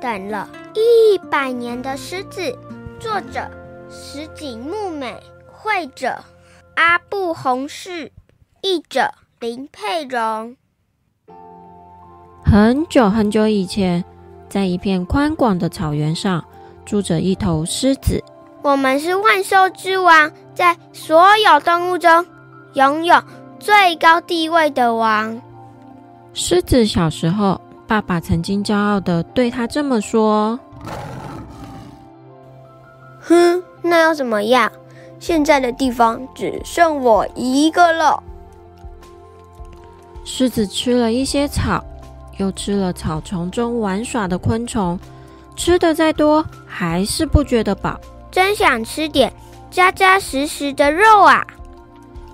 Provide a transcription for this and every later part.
等了一百年的狮子，作者石井木美，绘者阿布弘士，译者林佩蓉。很久很久以前，在一片宽广的草原上，住着一头狮子。我们是万兽之王，在所有动物中拥有最高地位的王。狮子小时候，爸爸曾经骄傲的对他这么说：“哼，那又怎么样？现在的地方只剩我一个了。”狮子吃了一些草，又吃了草丛中玩耍的昆虫，吃的再多，还是不觉得饱。真想吃点扎扎实实的肉啊！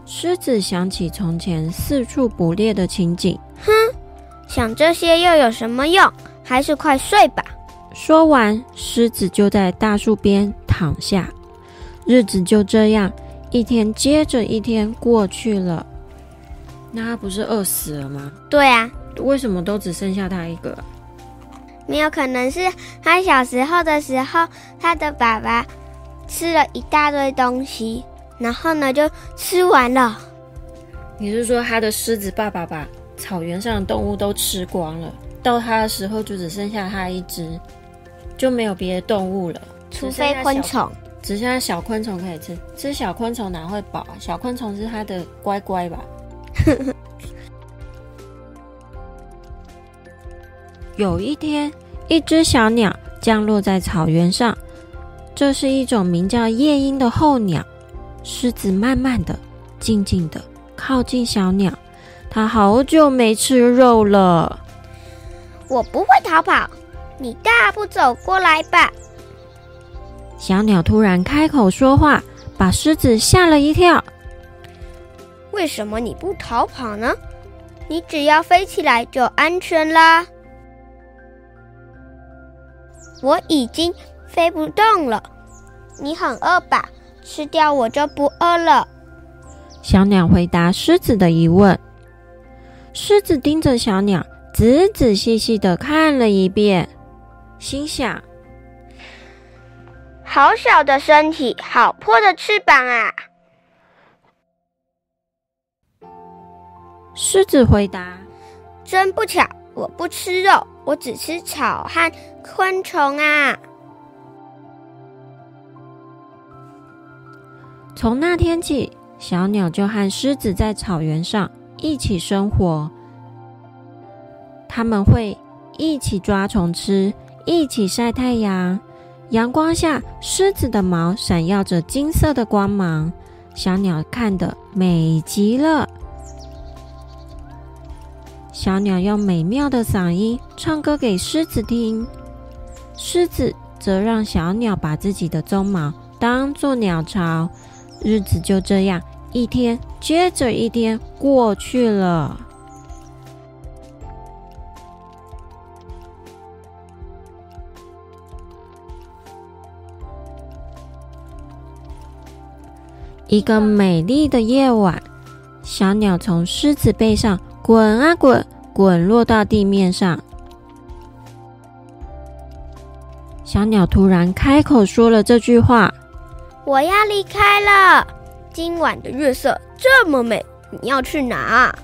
狮子想起从前四处捕猎的情景，哼，想这些又有什么用？还是快睡吧。说完，狮子就在大树边躺下。日子就这样一天接着一天过去了。那他不是饿死了吗？对啊，为什么都只剩下他一个？没有可能是他小时候的时候，他的爸爸。吃了一大堆东西，然后呢就吃完了。你是说他的狮子爸爸把草原上的动物都吃光了，到它的时候就只剩下它一只，就没有别的动物了，除非昆虫，只剩下小昆虫可以吃。吃小昆虫哪会饱啊？小昆虫是它的乖乖吧？有一天，一只小鸟降落在草原上。这是一种名叫夜莺的候鸟。狮子慢慢的、静静的靠近小鸟，它好久没吃肉了。我不会逃跑，你大步走过来吧。小鸟突然开口说话，把狮子吓了一跳。为什么你不逃跑呢？你只要飞起来就安全啦。我已经。飞不动了，你很饿吧？吃掉我就不饿了。小鸟回答狮子的疑问。狮子盯着小鸟，仔仔细细的看了一遍，心想：好小的身体，好破的翅膀啊！狮子回答：真不巧，我不吃肉，我只吃草和昆虫啊。从那天起，小鸟就和狮子在草原上一起生活。他们会一起抓虫吃，一起晒太阳。阳光下，狮子的毛闪耀着金色的光芒，小鸟看得美极了。小鸟用美妙的嗓音唱歌给狮子听，狮子则让小鸟把自己的鬃毛当做鸟巢。日子就这样一天接着一天过去了。一个美丽的夜晚，小鸟从狮子背上滚啊滚，滚落到地面上。小鸟突然开口说了这句话。我要离开了。今晚的月色这么美，你要去哪？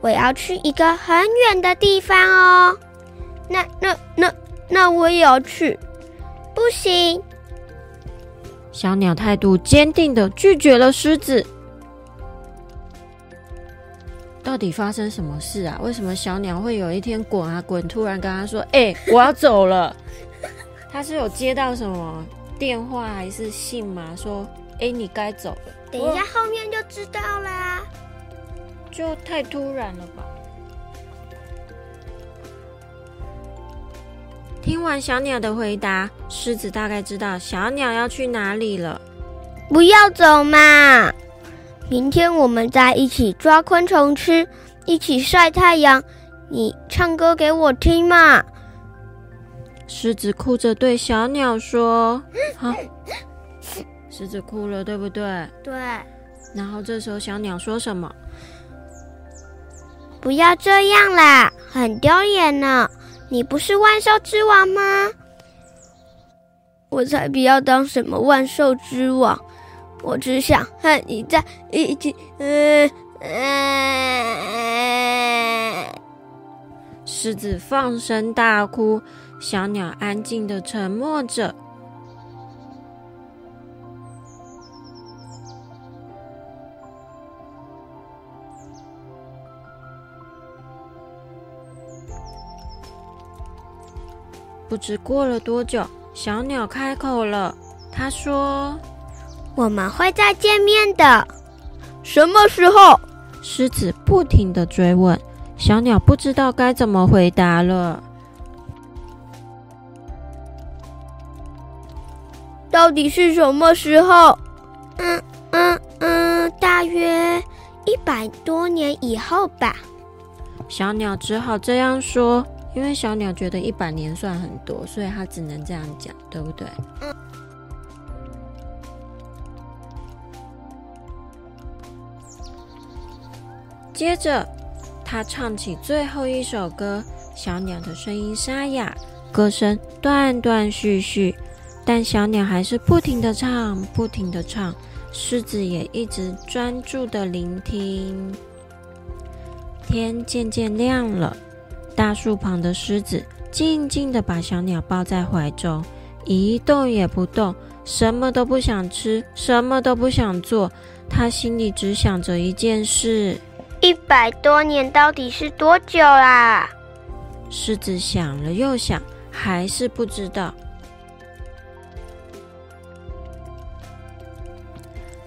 我要去一个很远的地方哦。那、那、那、那我也要去。不行。小鸟态度坚定的拒绝了狮子。到底发生什么事啊？为什么小鸟会有一天滚啊滚，突然跟他说：“哎，我要走了。”他是有接到什么？电话还是信吗？说，哎，你该走了。等一下，后面就知道啦。就太突然了吧？听完小鸟的回答，狮子大概知道小鸟要去哪里了。不要走嘛！明天我们再一起抓昆虫吃，一起晒太阳。你唱歌给我听嘛。狮子哭着对小鸟说：“ 好。”狮子哭了，对不对？对。然后这时候小鸟说什么？不要这样啦，很丢脸呢！你不是万兽之王吗？我才不要当什么万兽之王，我只想和你在一起。嗯嗯。狮子放声大哭，小鸟安静的沉默着。不知过了多久，小鸟开口了。他说：“我们会再见面的。什么时候？”狮子不停的追问，小鸟不知道该怎么回答了。到底是什么时候？嗯嗯嗯，大约一百多年以后吧。小鸟只好这样说。因为小鸟觉得一百年算很多，所以它只能这样讲，对不对？嗯。接着，他唱起最后一首歌。小鸟的声音沙哑，歌声断断续续，但小鸟还是不停的唱，不停的唱。狮子也一直专注的聆听。天渐渐亮了。大树旁的狮子静静地把小鸟抱在怀中，一动也不动，什么都不想吃，什么都不想做。他心里只想着一件事：一百多年到底是多久啦？狮子想了又想，还是不知道。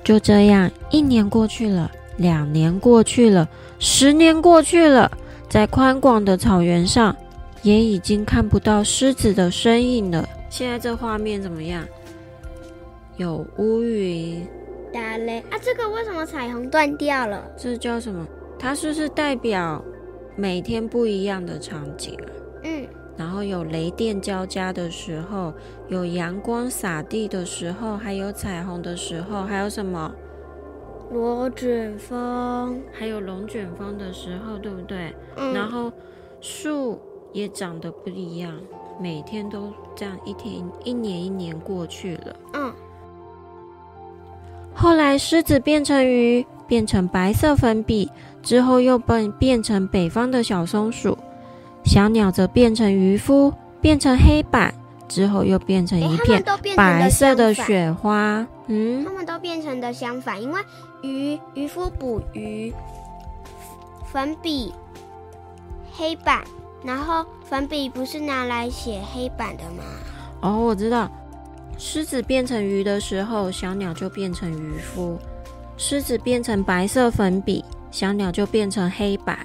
就这样，一年过去了，两年过去了，十年过去了。在宽广的草原上，也已经看不到狮子的身影了。现在这画面怎么样？有乌云。打雷啊！这个为什么彩虹断掉了？这叫什么？它是不是代表每天不一样的场景啊？嗯。然后有雷电交加的时候，有阳光洒地的时候，还有彩虹的时候，还有什么？龙卷风，还有龙卷风的时候，对不对？嗯。然后树也长得不一样，每天都这样，一天一年一年过去了。嗯。后来狮子变成鱼，变成白色粉笔，之后又变变成北方的小松鼠。小鸟则变成渔夫，变成黑板。之后又变成一片白色的雪花。嗯，它们都变成的相反，因为渔渔夫捕鱼，粉笔黑板，然后粉笔不是拿来写黑板的吗？哦，我知道。狮子变成鱼的时候，小鸟就变成渔夫；狮子变成白色粉笔，小鸟就变成黑板；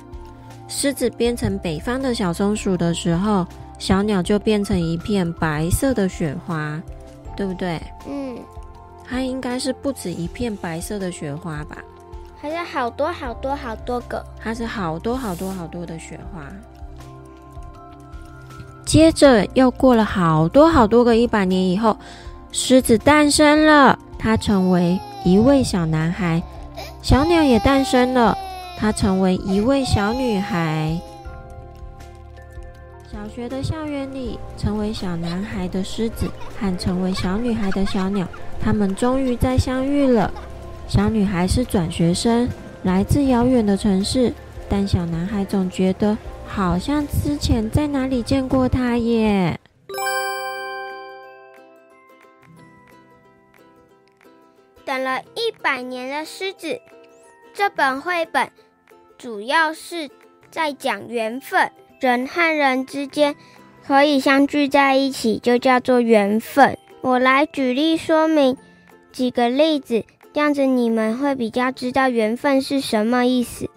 狮子变成北方的小松鼠的时候。小鸟就变成一片白色的雪花，对不对？嗯，它应该是不止一片白色的雪花吧？还是好多好多好多个？它是好多好多好多的雪花。接着又过了好多好多个一百年以后，狮子诞生了，它成为一位小男孩；小鸟也诞生了，它成为一位小女孩。小学的校园里，成为小男孩的狮子和成为小女孩的小鸟，他们终于再相遇了。小女孩是转学生，来自遥远的城市，但小男孩总觉得好像之前在哪里见过她耶。等了一百年的狮子，这本绘本主要是在讲缘分。人和人之间可以相聚在一起，就叫做缘分。我来举例说明几个例子，这样子你们会比较知道缘分是什么意思。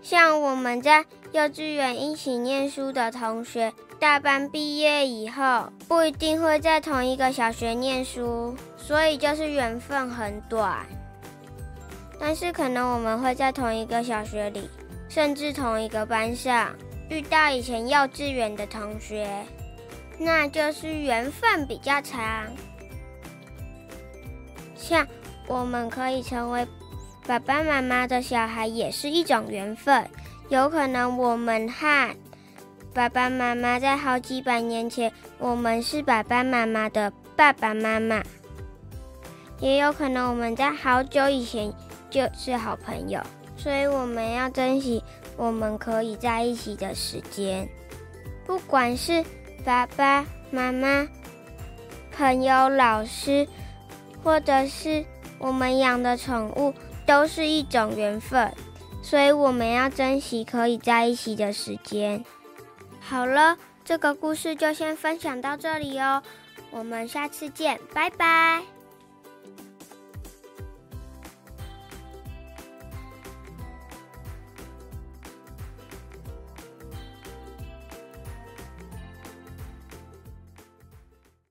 像我们在幼稚园一起念书的同学，大班毕业以后不一定会在同一个小学念书，所以就是缘分很短。但是可能我们会在同一个小学里，甚至同一个班上。遇到以前幼稚园的同学，那就是缘分比较长。像我们可以成为爸爸妈妈的小孩，也是一种缘分。有可能我们和爸爸妈妈在好几百年前，我们是爸爸妈妈的爸爸妈妈。也有可能我们在好久以前就是好朋友，所以我们要珍惜我们可以在一起的时间。不管是爸爸妈妈、朋友、老师，或者是我们养的宠物，都是一种缘分。所以我们要珍惜可以在一起的时间。好了，这个故事就先分享到这里哦，我们下次见，拜拜。